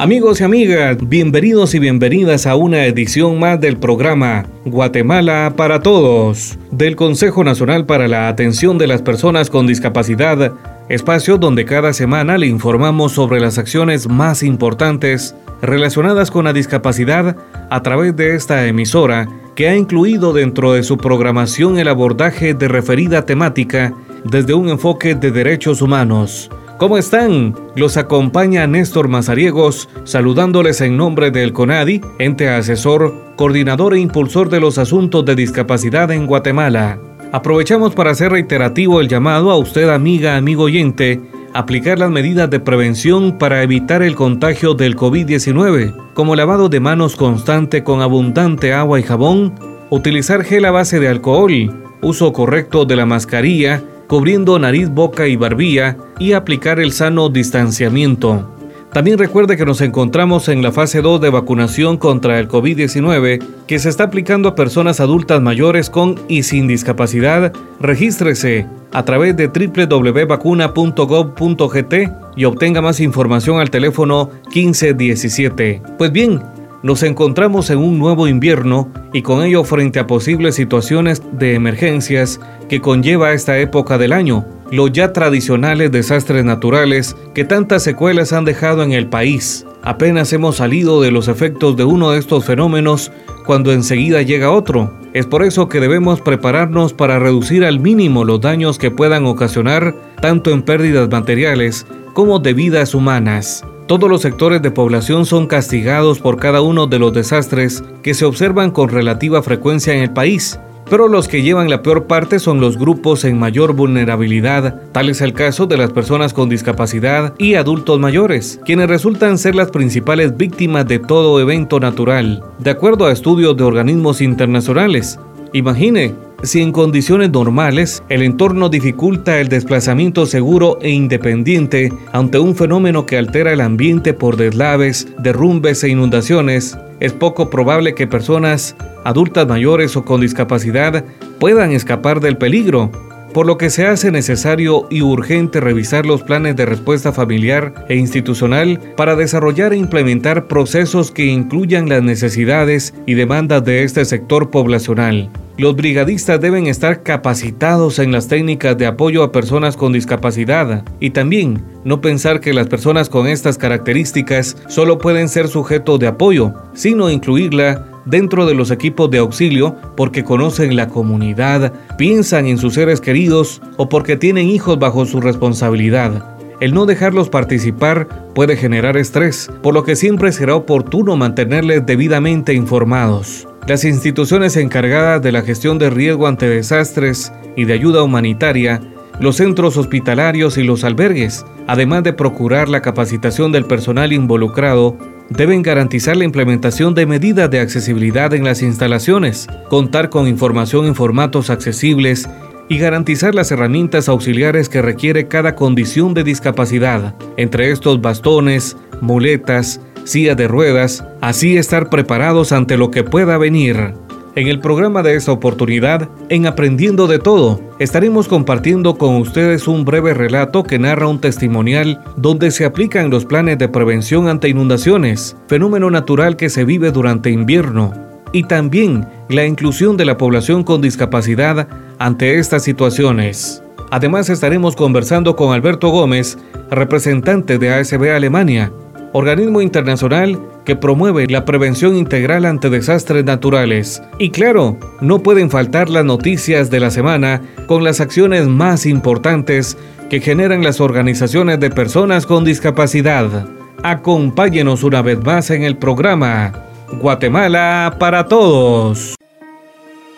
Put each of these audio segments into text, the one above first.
Amigos y amigas, bienvenidos y bienvenidas a una edición más del programa Guatemala para Todos del Consejo Nacional para la Atención de las Personas con Discapacidad, espacio donde cada semana le informamos sobre las acciones más importantes relacionadas con la discapacidad a través de esta emisora que ha incluido dentro de su programación el abordaje de referida temática desde un enfoque de derechos humanos ¿Cómo están? Los acompaña Néstor Mazariegos, saludándoles en nombre del CONADI, ente asesor, coordinador e impulsor de los asuntos de discapacidad en Guatemala. Aprovechamos para hacer reiterativo el llamado a usted, amiga, amigo oyente, aplicar las medidas de prevención para evitar el contagio del COVID-19, como lavado de manos constante con abundante agua y jabón, utilizar gel a base de alcohol, uso correcto de la mascarilla, cubriendo nariz, boca y barbilla y aplicar el sano distanciamiento. También recuerde que nos encontramos en la fase 2 de vacunación contra el COVID-19 que se está aplicando a personas adultas mayores con y sin discapacidad. Regístrese a través de www.vacuna.gov.gt y obtenga más información al teléfono 1517. Pues bien, nos encontramos en un nuevo invierno y con ello frente a posibles situaciones de emergencias que conlleva esta época del año, los ya tradicionales desastres naturales que tantas secuelas han dejado en el país. Apenas hemos salido de los efectos de uno de estos fenómenos cuando enseguida llega otro. Es por eso que debemos prepararnos para reducir al mínimo los daños que puedan ocasionar tanto en pérdidas materiales como de vidas humanas. Todos los sectores de población son castigados por cada uno de los desastres que se observan con relativa frecuencia en el país, pero los que llevan la peor parte son los grupos en mayor vulnerabilidad, tal es el caso de las personas con discapacidad y adultos mayores, quienes resultan ser las principales víctimas de todo evento natural, de acuerdo a estudios de organismos internacionales. Imagine, si en condiciones normales el entorno dificulta el desplazamiento seguro e independiente ante un fenómeno que altera el ambiente por deslaves, derrumbes e inundaciones, es poco probable que personas adultas mayores o con discapacidad puedan escapar del peligro, por lo que se hace necesario y urgente revisar los planes de respuesta familiar e institucional para desarrollar e implementar procesos que incluyan las necesidades y demandas de este sector poblacional. Los brigadistas deben estar capacitados en las técnicas de apoyo a personas con discapacidad y también no pensar que las personas con estas características solo pueden ser sujeto de apoyo, sino incluirla dentro de los equipos de auxilio porque conocen la comunidad, piensan en sus seres queridos o porque tienen hijos bajo su responsabilidad. El no dejarlos participar puede generar estrés, por lo que siempre será oportuno mantenerles debidamente informados. Las instituciones encargadas de la gestión de riesgo ante desastres y de ayuda humanitaria, los centros hospitalarios y los albergues, además de procurar la capacitación del personal involucrado, deben garantizar la implementación de medidas de accesibilidad en las instalaciones, contar con información en formatos accesibles y garantizar las herramientas auxiliares que requiere cada condición de discapacidad, entre estos bastones, muletas, silla de ruedas, así estar preparados ante lo que pueda venir. En el programa de esta oportunidad, en Aprendiendo de Todo, estaremos compartiendo con ustedes un breve relato que narra un testimonial donde se aplican los planes de prevención ante inundaciones, fenómeno natural que se vive durante invierno, y también la inclusión de la población con discapacidad ante estas situaciones. Además estaremos conversando con Alberto Gómez, representante de ASB Alemania, organismo internacional que promueve la prevención integral ante desastres naturales. Y claro, no pueden faltar las noticias de la semana con las acciones más importantes que generan las organizaciones de personas con discapacidad. Acompáñenos una vez más en el programa Guatemala para Todos.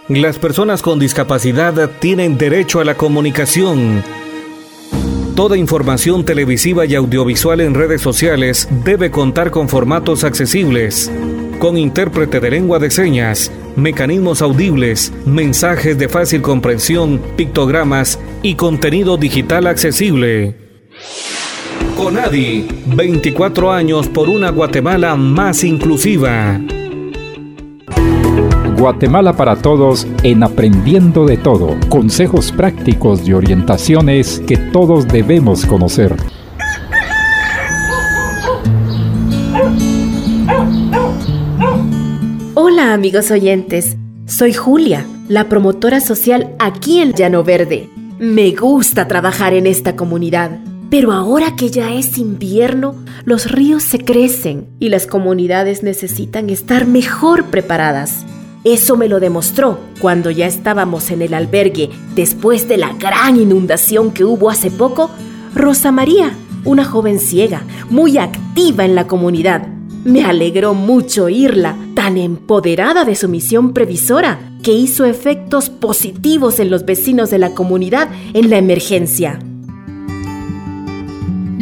Las personas con discapacidad tienen derecho a la comunicación Toda información televisiva y audiovisual en redes sociales debe contar con formatos accesibles con intérprete de lengua de señas, mecanismos audibles, mensajes de fácil comprensión, pictogramas y contenido digital accesible. Conadi, 24 años por una Guatemala más inclusiva. Guatemala para Todos en Aprendiendo de Todo. Consejos prácticos y orientaciones que todos debemos conocer. Hola amigos oyentes, soy Julia, la promotora social aquí en Llano Verde. Me gusta trabajar en esta comunidad, pero ahora que ya es invierno, los ríos se crecen y las comunidades necesitan estar mejor preparadas. Eso me lo demostró cuando ya estábamos en el albergue después de la gran inundación que hubo hace poco. Rosa María, una joven ciega, muy activa en la comunidad. Me alegró mucho oírla, tan empoderada de su misión previsora, que hizo efectos positivos en los vecinos de la comunidad en la emergencia.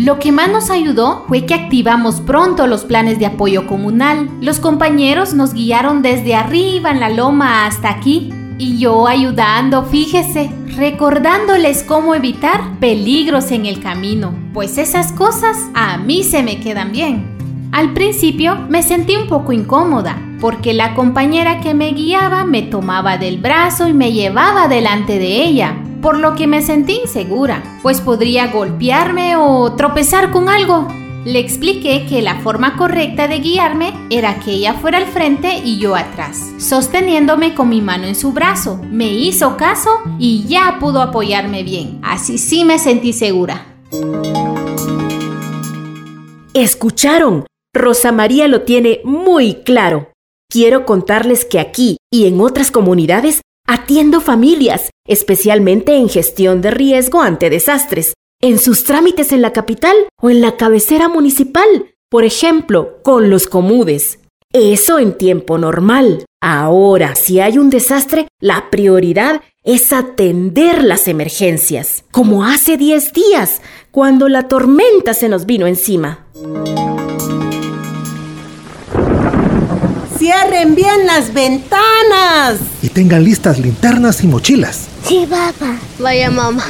Lo que más nos ayudó fue que activamos pronto los planes de apoyo comunal. Los compañeros nos guiaron desde arriba en la loma hasta aquí y yo ayudando, fíjese, recordándoles cómo evitar peligros en el camino, pues esas cosas a mí se me quedan bien. Al principio me sentí un poco incómoda, porque la compañera que me guiaba me tomaba del brazo y me llevaba delante de ella, por lo que me sentí insegura, pues podría golpearme o tropezar con algo. Le expliqué que la forma correcta de guiarme era que ella fuera al frente y yo atrás, sosteniéndome con mi mano en su brazo. Me hizo caso y ya pudo apoyarme bien. Así sí me sentí segura. ¿Escucharon? Rosa María lo tiene muy claro. Quiero contarles que aquí y en otras comunidades atiendo familias, especialmente en gestión de riesgo ante desastres, en sus trámites en la capital o en la cabecera municipal, por ejemplo, con los comudes. Eso en tiempo normal. Ahora, si hay un desastre, la prioridad es atender las emergencias, como hace 10 días, cuando la tormenta se nos vino encima. Cierren bien las ventanas. Y tengan listas linternas y mochilas. Sí, papá. Vaya mamá.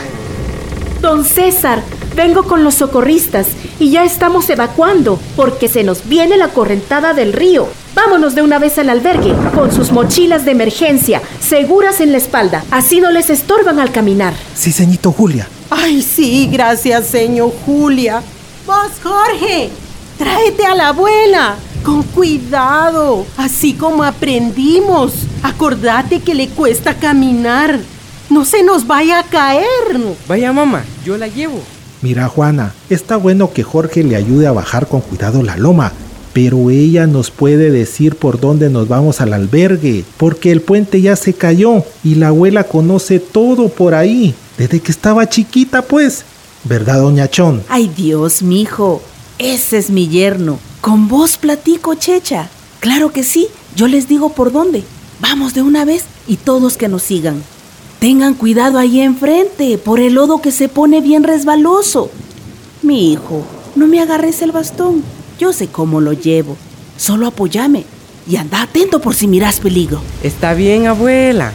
Don César, vengo con los socorristas y ya estamos evacuando porque se nos viene la correntada del río. Vámonos de una vez al albergue con sus mochilas de emergencia seguras en la espalda. Así no les estorban al caminar. Sí, señito Julia. Ay, sí, gracias, señor Julia. Vos, Jorge, tráete a la abuela. Con cuidado, así como aprendimos. Acordate que le cuesta caminar. No se nos vaya a caer. Vaya mamá, yo la llevo. Mira Juana, está bueno que Jorge le ayude a bajar con cuidado la loma, pero ella nos puede decir por dónde nos vamos al albergue, porque el puente ya se cayó y la abuela conoce todo por ahí, desde que estaba chiquita pues. ¿Verdad, doña Chón? Ay Dios, mijo, ese es mi yerno. Con vos platico, Checha. Claro que sí, yo les digo por dónde. Vamos de una vez y todos que nos sigan. Tengan cuidado ahí enfrente, por el lodo que se pone bien resbaloso. Mi hijo, no me agarres el bastón. Yo sé cómo lo llevo. Solo apóyame y anda atento por si miras peligro. Está bien, abuela.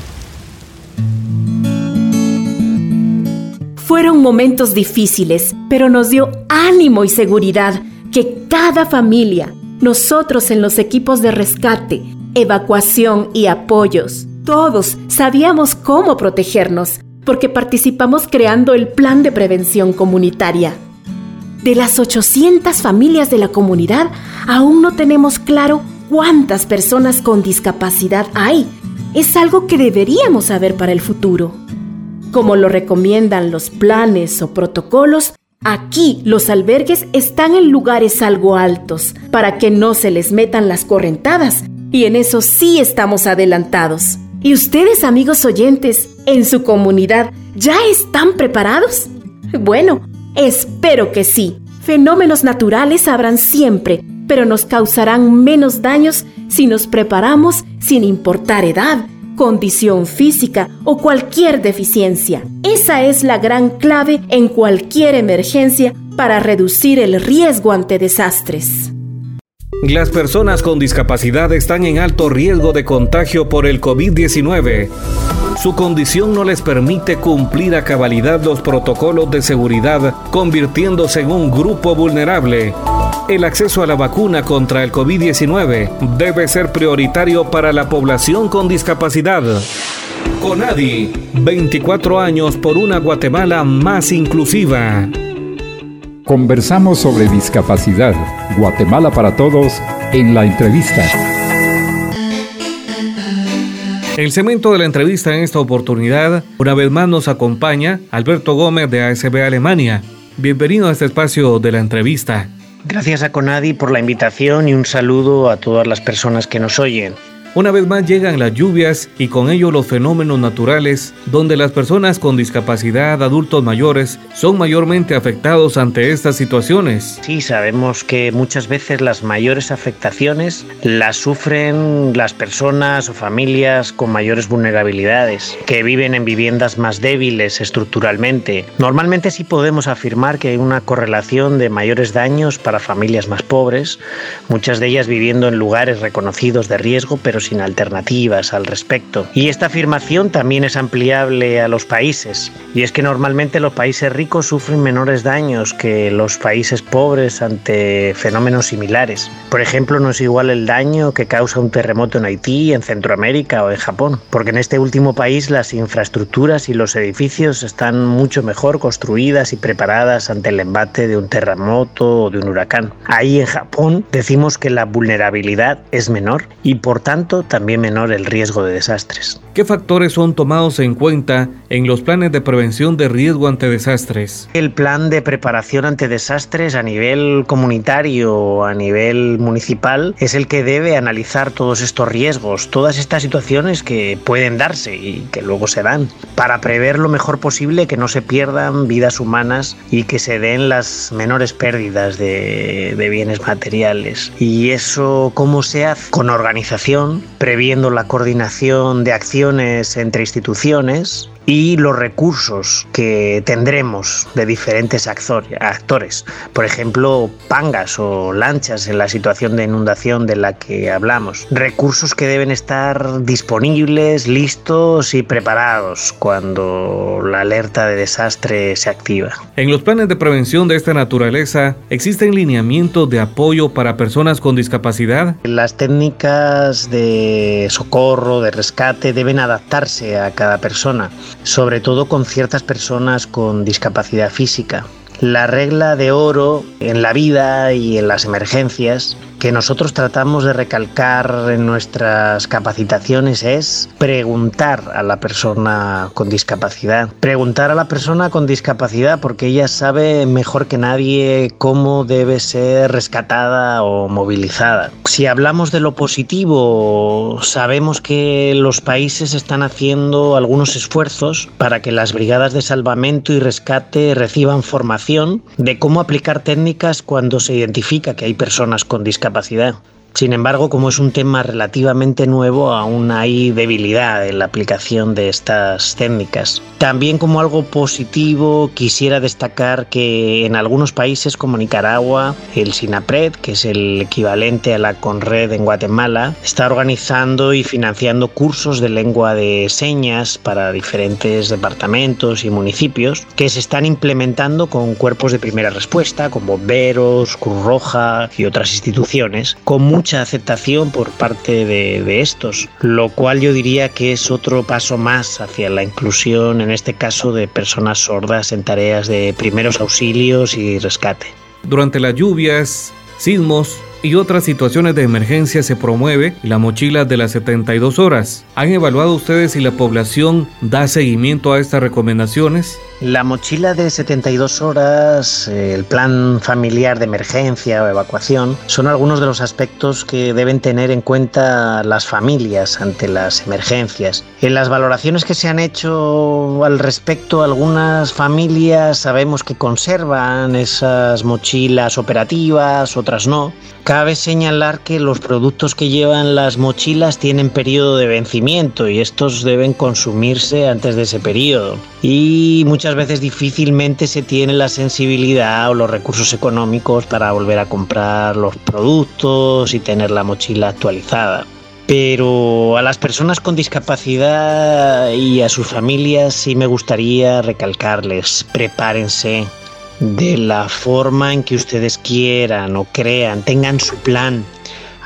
Fueron momentos difíciles, pero nos dio ánimo y seguridad que cada familia, nosotros en los equipos de rescate, evacuación y apoyos, todos sabíamos cómo protegernos porque participamos creando el plan de prevención comunitaria. De las 800 familias de la comunidad, aún no tenemos claro cuántas personas con discapacidad hay. Es algo que deberíamos saber para el futuro. Como lo recomiendan los planes o protocolos, Aquí los albergues están en lugares algo altos para que no se les metan las correntadas y en eso sí estamos adelantados. ¿Y ustedes amigos oyentes en su comunidad ya están preparados? Bueno, espero que sí. Fenómenos naturales habrán siempre, pero nos causarán menos daños si nos preparamos sin importar edad, condición física o cualquier deficiencia. Esa es la gran clave en cualquier emergencia para reducir el riesgo ante desastres. Las personas con discapacidad están en alto riesgo de contagio por el COVID-19. Su condición no les permite cumplir a cabalidad los protocolos de seguridad, convirtiéndose en un grupo vulnerable. El acceso a la vacuna contra el COVID-19 debe ser prioritario para la población con discapacidad. CONADI, 24 años por una Guatemala más inclusiva. Conversamos sobre discapacidad, Guatemala para todos, en la entrevista. El cemento de la entrevista en esta oportunidad, una vez más nos acompaña Alberto Gómez de ASB Alemania. Bienvenido a este espacio de la entrevista. Gracias a Conadi por la invitación y un saludo a todas las personas que nos oyen. Una vez más llegan las lluvias y con ello los fenómenos naturales, donde las personas con discapacidad, adultos mayores, son mayormente afectados ante estas situaciones. Sí, sabemos que muchas veces las mayores afectaciones las sufren las personas o familias con mayores vulnerabilidades, que viven en viviendas más débiles estructuralmente. Normalmente sí podemos afirmar que hay una correlación de mayores daños para familias más pobres, muchas de ellas viviendo en lugares reconocidos de riesgo, pero sin alternativas al respecto. Y esta afirmación también es ampliable a los países. Y es que normalmente los países ricos sufren menores daños que los países pobres ante fenómenos similares. Por ejemplo, no es igual el daño que causa un terremoto en Haití, en Centroamérica o en Japón, porque en este último país las infraestructuras y los edificios están mucho mejor construidas y preparadas ante el embate de un terremoto o de un huracán. Ahí en Japón decimos que la vulnerabilidad es menor y por tanto también menor el riesgo de desastres. ¿Qué factores son tomados en cuenta en los planes de prevención de riesgo ante desastres? El plan de preparación ante desastres a nivel comunitario, a nivel municipal, es el que debe analizar todos estos riesgos, todas estas situaciones que pueden darse y que luego se dan, para prever lo mejor posible que no se pierdan vidas humanas y que se den las menores pérdidas de, de bienes materiales. Y eso, ¿cómo se hace? Con organización, previendo la coordinación de acciones entre instituciones, y los recursos que tendremos de diferentes actores, por ejemplo, pangas o lanchas en la situación de inundación de la que hablamos, recursos que deben estar disponibles, listos y preparados cuando la alerta de desastre se activa. En los planes de prevención de esta naturaleza, ¿existen lineamientos de apoyo para personas con discapacidad? Las técnicas de socorro, de rescate, deben adaptarse a cada persona sobre todo con ciertas personas con discapacidad física. La regla de oro en la vida y en las emergencias que nosotros tratamos de recalcar en nuestras capacitaciones es preguntar a la persona con discapacidad. Preguntar a la persona con discapacidad porque ella sabe mejor que nadie cómo debe ser rescatada o movilizada. Si hablamos de lo positivo, sabemos que los países están haciendo algunos esfuerzos para que las brigadas de salvamento y rescate reciban formación de cómo aplicar técnicas cuando se identifica que hay personas con discapacidad capacidad sin embargo, como es un tema relativamente nuevo, aún hay debilidad en la aplicación de estas técnicas. También como algo positivo quisiera destacar que en algunos países como Nicaragua, el SINAPRED, que es el equivalente a la CONRED en Guatemala, está organizando y financiando cursos de lengua de señas para diferentes departamentos y municipios que se están implementando con cuerpos de primera respuesta como bomberos, Cruz Roja y otras instituciones con mucha aceptación por parte de, de estos, lo cual yo diría que es otro paso más hacia la inclusión, en este caso, de personas sordas en tareas de primeros auxilios y rescate. Durante las lluvias, sismos, y otras situaciones de emergencia se promueve la mochila de las 72 horas. ¿Han evaluado ustedes si la población da seguimiento a estas recomendaciones? La mochila de 72 horas, el plan familiar de emergencia o evacuación, son algunos de los aspectos que deben tener en cuenta las familias ante las emergencias. En las valoraciones que se han hecho al respecto, algunas familias sabemos que conservan esas mochilas operativas, otras no. Cabe señalar que los productos que llevan las mochilas tienen periodo de vencimiento y estos deben consumirse antes de ese periodo. Y muchas veces difícilmente se tiene la sensibilidad o los recursos económicos para volver a comprar los productos y tener la mochila actualizada. Pero a las personas con discapacidad y a sus familias sí me gustaría recalcarles, prepárense de la forma en que ustedes quieran o crean, tengan su plan,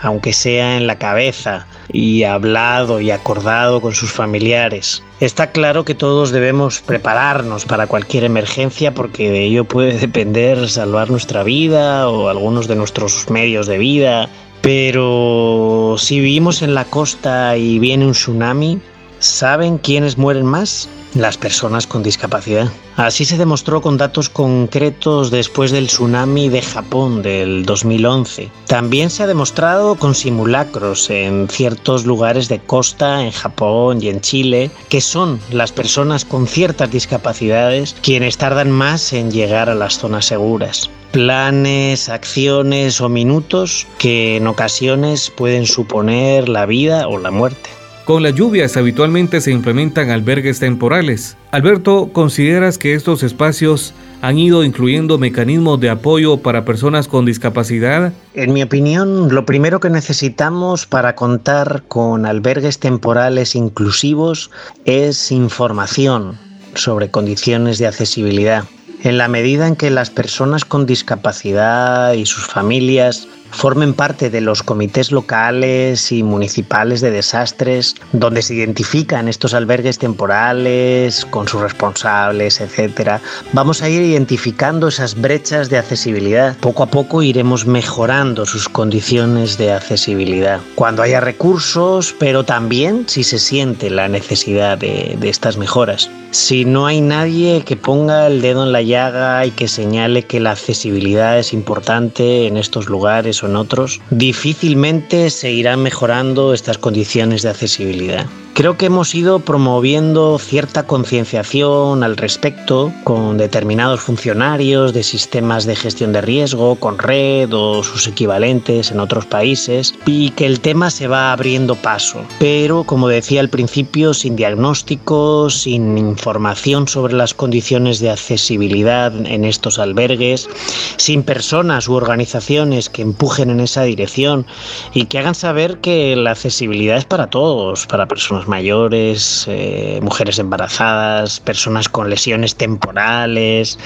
aunque sea en la cabeza y hablado y acordado con sus familiares. Está claro que todos debemos prepararnos para cualquier emergencia porque de ello puede depender salvar nuestra vida o algunos de nuestros medios de vida. Pero si vivimos en la costa y viene un tsunami, ¿saben quiénes mueren más? Las personas con discapacidad. Así se demostró con datos concretos después del tsunami de Japón del 2011. También se ha demostrado con simulacros en ciertos lugares de costa, en Japón y en Chile, que son las personas con ciertas discapacidades quienes tardan más en llegar a las zonas seguras planes, acciones o minutos que en ocasiones pueden suponer la vida o la muerte. Con las lluvias habitualmente se implementan albergues temporales. Alberto, ¿consideras que estos espacios han ido incluyendo mecanismos de apoyo para personas con discapacidad? En mi opinión, lo primero que necesitamos para contar con albergues temporales inclusivos es información sobre condiciones de accesibilidad. En la medida en que las personas con discapacidad y sus familias formen parte de los comités locales y municipales de desastres, donde se identifican estos albergues temporales con sus responsables, etc. Vamos a ir identificando esas brechas de accesibilidad. Poco a poco iremos mejorando sus condiciones de accesibilidad. Cuando haya recursos, pero también si se siente la necesidad de, de estas mejoras. Si no hay nadie que ponga el dedo en la llaga y que señale que la accesibilidad es importante en estos lugares en otros, difícilmente se irán mejorando estas condiciones de accesibilidad. Creo que hemos ido promoviendo cierta concienciación al respecto con determinados funcionarios de sistemas de gestión de riesgo, con red o sus equivalentes en otros países, y que el tema se va abriendo paso. Pero, como decía al principio, sin diagnóstico, sin información sobre las condiciones de accesibilidad en estos albergues, sin personas u organizaciones que empujen en esa dirección y que hagan saber que la accesibilidad es para todos, para personas mayores, eh, mujeres embarazadas, personas con lesiones temporales.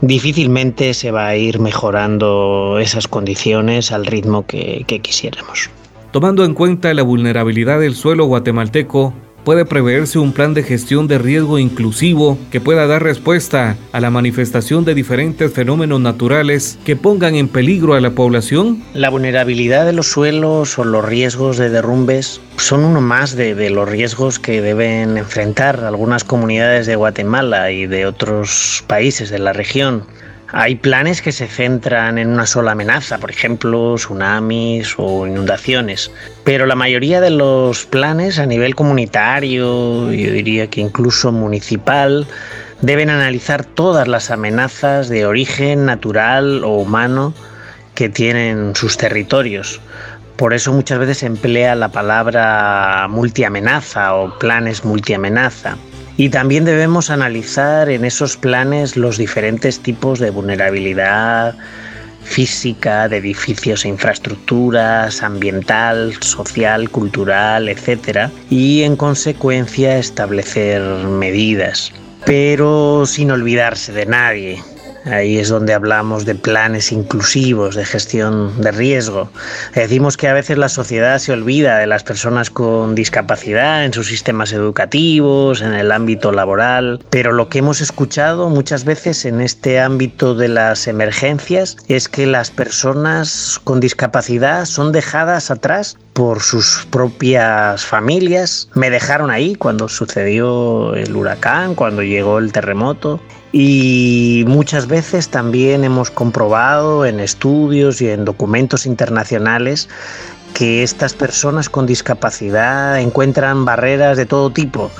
Difícilmente se va a ir mejorando esas condiciones al ritmo que, que quisiéramos. Tomando en cuenta la vulnerabilidad del suelo guatemalteco, puede preverse un plan de gestión de riesgo inclusivo que pueda dar respuesta a la manifestación de diferentes fenómenos naturales que pongan en peligro a la población? La vulnerabilidad de los suelos o los riesgos de derrumbes son uno más de, los riesgos que deben enfrentar algunas comunidades de Guatemala y de otros países de la región. Hay planes que se centran en una sola amenaza, por ejemplo, tsunamis o inundaciones, pero la mayoría de los planes a nivel comunitario, yo diría que incluso municipal, deben analizar todas las amenazas de origen natural o humano que tienen sus territorios. Por eso muchas veces se emplea la palabra multiamenaza o planes multiamenaza. Y también debemos analizar en esos planes los diferentes tipos de vulnerabilidad física, de edificios e infraestructuras, ambiental, social, cultural, etc. Y en consecuencia establecer medidas, pero sin olvidarse de nadie, Ahí es donde hablamos de planes inclusivos, de gestión de riesgo. Decimos que a veces la sociedad se olvida de las personas con discapacidad en sus sistemas educativos, en el ámbito laboral, pero lo que hemos escuchado muchas veces en este ámbito de las emergencias es que las personas con discapacidad son dejadas atrás por sus propias familias. Me dejaron ahí cuando sucedió el huracán, cuando llegó el terremoto. Y muchas veces también hemos comprobado en estudios y en documentos internacionales que estas personas con discapacidad encuentran barreras de todo tipo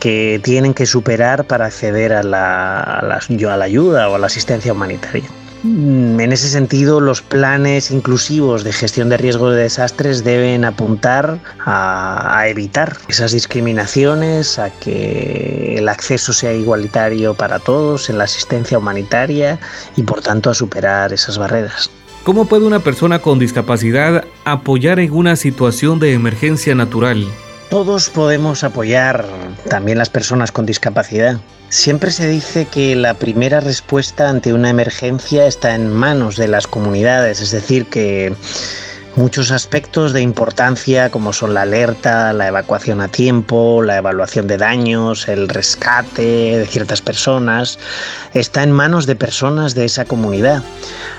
que tienen que superar para acceder a la, a la, a la ayuda o a la asistencia humanitaria. Mm, en ese sentido, los planes inclusivos de gestión de riesgos de desastres deben apuntar a, a, evitar esas discriminaciones, a que el acceso sea igualitario para todos en la asistencia humanitaria y, por tanto, a superar esas barreras. ¿Cómo puede una persona con discapacidad apoyar en una situación de emergencia natural? Todos podemos apoyar, también las personas con discapacidad. Siempre se dice que la primera respuesta ante una emergencia está en manos de las comunidades, es decir, que muchos aspectos de importancia como son la alerta, la evacuación a tiempo, la evaluación de daños, el rescate de ciertas personas, está en manos de personas de esa comunidad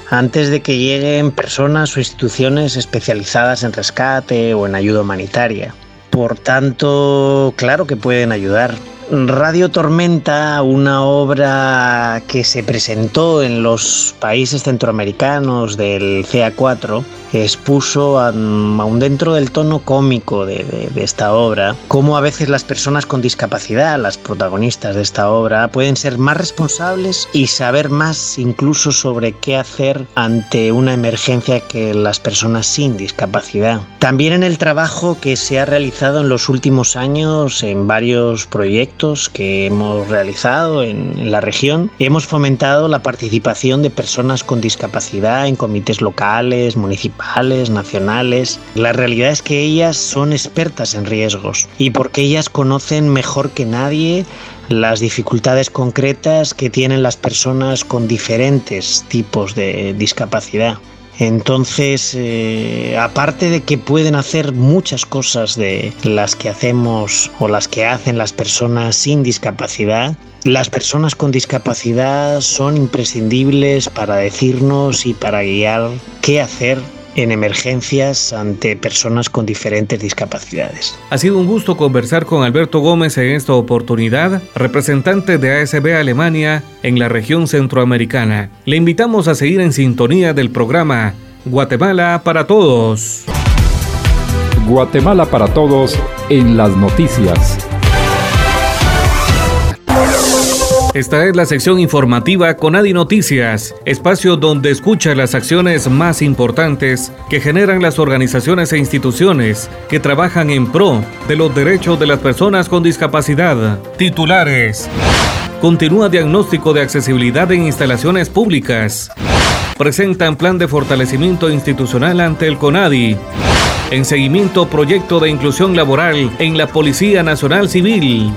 antes de que lleguen personas o instituciones especializadas en rescate o en ayuda humanitaria. Por tanto, claro que pueden ayudar. Radio Tormenta, una obra que se presentó en los países centroamericanos del CA4, expuso aún dentro del tono cómico de, esta obra, cómo a veces las personas con discapacidad, las protagonistas de esta obra, pueden ser más responsables y saber más incluso sobre qué hacer ante una emergencia que las personas sin discapacidad. También en el trabajo que se ha realizado en los últimos años en varios proyectos que hemos realizado en la región, hemos fomentado la participación de personas con discapacidad en comités locales, municipales, nacionales. La realidad es que ellas son expertas en riesgos y porque ellas conocen mejor que nadie las dificultades concretas que tienen las personas con diferentes tipos de discapacidad. Entonces, eh, aparte de que pueden hacer muchas cosas de las que hacemos o las que hacen las personas sin discapacidad, las personas con discapacidad son imprescindibles para decirnos y para guiar qué hacer en emergencias ante personas con diferentes discapacidades. Ha sido un gusto conversar con Alberto Gómez en esta oportunidad, representante de ASB Alemania en la región centroamericana. Le invitamos a seguir en sintonía del programa Guatemala para Todos. Guatemala para Todos en las noticias. Esta es la sección informativa Conadi Noticias, espacio donde escucha las acciones más importantes que generan las organizaciones e instituciones que trabajan en pro de los derechos de las personas con discapacidad. Titulares. Continúa diagnóstico de accesibilidad en instalaciones públicas. Presentan plan de fortalecimiento institucional ante el CONADI. En seguimiento proyecto de inclusión laboral en la Policía Nacional Civil.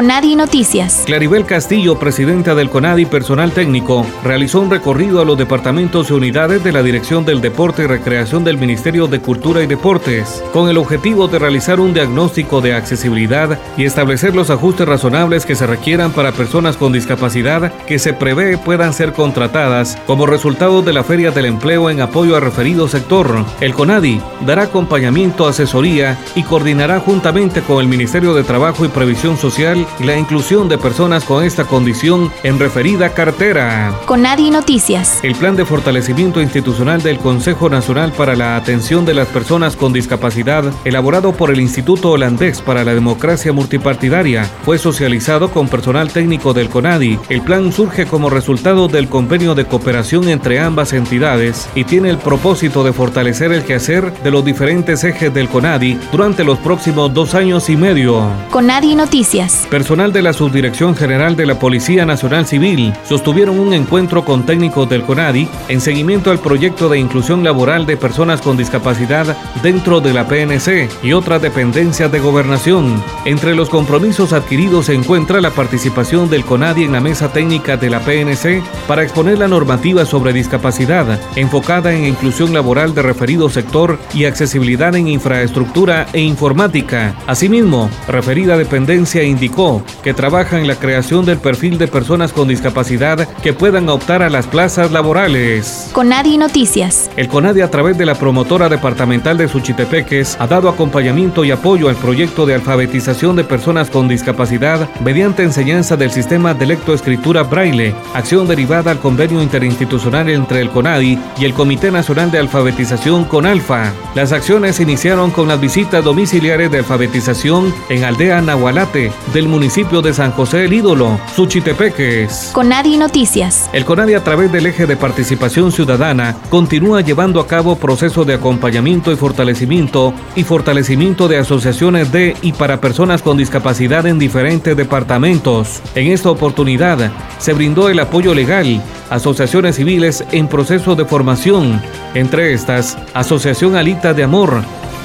Conadi Noticias. Claribel Castillo, presidenta del Conadi Personal Técnico, realizó un recorrido a los departamentos y unidades de la Dirección del Deporte y Recreación del Ministerio de Cultura y Deportes, con el objetivo de realizar un diagnóstico de accesibilidad y establecer los ajustes razonables que se requieran para personas con discapacidad que se prevé puedan ser contratadas como resultado de la Feria del Empleo en apoyo a referido sector. El CONADI dará acompañamiento, asesoría y coordinará juntamente con el Ministerio de Trabajo y Previsión Social y la inclusión de personas con esta condición en referida cartera. Con Nadie Noticias. El plan de fortalecimiento institucional del Consejo Nacional para la Atención de las Personas con Discapacidad, elaborado por el Instituto Holandés para la Democracia Multipartidaria, fue socializado con personal técnico del CONADI. El plan surge como resultado del convenio de cooperación entre ambas entidades y tiene el propósito de fortalecer el quehacer de los diferentes ejes del CONADI durante los próximos dos años y medio. CONADI Noticias. Personal de la Subdirección General de la Policía Nacional Civil sostuvieron un encuentro con técnicos del CONADI en seguimiento al proyecto de inclusión laboral de personas con discapacidad dentro de la PNC y otras dependencias de gobernación. Entre los compromisos adquiridos se encuentra la participación del CONADI en la mesa técnica de la PNC para exponer la normativa sobre discapacidad enfocada en inclusión laboral de referido sector y accesibilidad en infraestructura e informática. Asimismo, referida dependencia indicó que trabaja en la creación del perfil de personas con discapacidad que puedan optar a las plazas laborales. Conadi Noticias. El Conadi a través de la promotora departamental de Suchitepeques ha dado acompañamiento y apoyo al proyecto de alfabetización de personas con discapacidad mediante enseñanza del sistema de lectoescritura braille, acción derivada al convenio interinstitucional entre el CONADI y el Comité Nacional de Alfabetización CONALFA. Las acciones iniciaron con las visitas domiciliares de alfabetización en Aldea Nahualate del municipio de San José el Ídolo, Suchitepeques. Conadi Noticias. El CONADI a través del eje de participación ciudadana continúa llevando a cabo procesos de acompañamiento y fortalecimiento y fortalecimiento de asociaciones de y para personas con discapacidad en diferentes departamentos. En esta oportunidad se brindó el apoyo legal a asociaciones civiles en proceso de formación, entre estas Asociación Alita de Amor,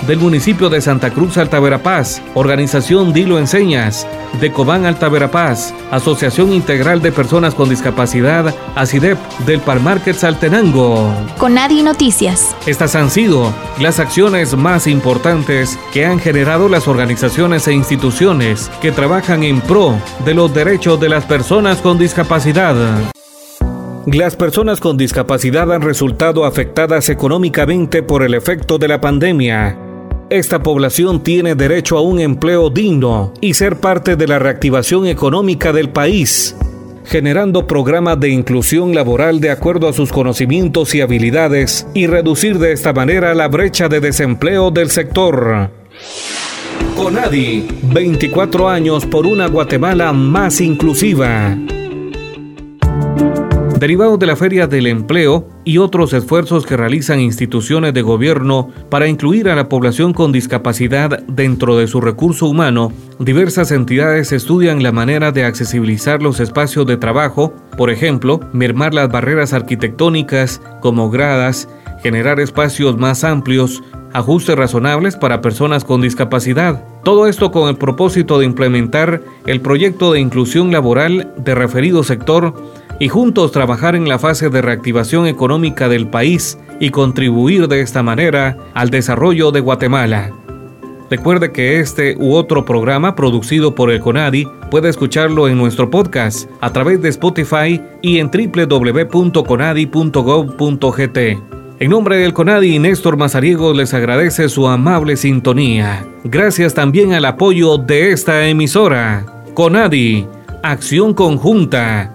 del municipio de Santa Cruz Alta Verapaz, Organización Dilo Enseñas, de Cobán Alta Verapaz, Asociación Integral de Personas con Discapacidad, ACIDEP, del Palmarket Saltenango. Conadi Noticias. Estas han sido las acciones más importantes que han generado las organizaciones e instituciones que trabajan en pro de los derechos de las personas con discapacidad. Las personas con discapacidad han resultado afectadas económicamente por el efecto de la pandemia. Esta población tiene derecho a un empleo digno y ser parte de la reactivación económica del país, generando programas de inclusión laboral de acuerdo a sus conocimientos y habilidades y reducir de esta manera la brecha de desempleo del sector. Conadi, 24 años por una Guatemala más inclusiva. Derivado de la Feria del Empleo y otros esfuerzos que realizan instituciones de gobierno para incluir a la población con discapacidad dentro de su recurso humano, diversas entidades estudian la manera de accesibilizar los espacios de trabajo, por ejemplo, mermar las barreras arquitectónicas como gradas, generar espacios más amplios, ajustes razonables para personas con discapacidad. Todo esto con el propósito de implementar el proyecto de inclusión laboral de referido sector y juntos trabajar en la fase de reactivación económica del país y contribuir de esta manera al desarrollo de Guatemala. Recuerde que este u otro programa producido por el CONADI puede escucharlo en nuestro podcast a través de Spotify y en www.conadi.gov.gt. En nombre del CONADI, Néstor Mazariego les agradece su amable sintonía. Gracias también al apoyo de esta emisora. CONADI, acción conjunta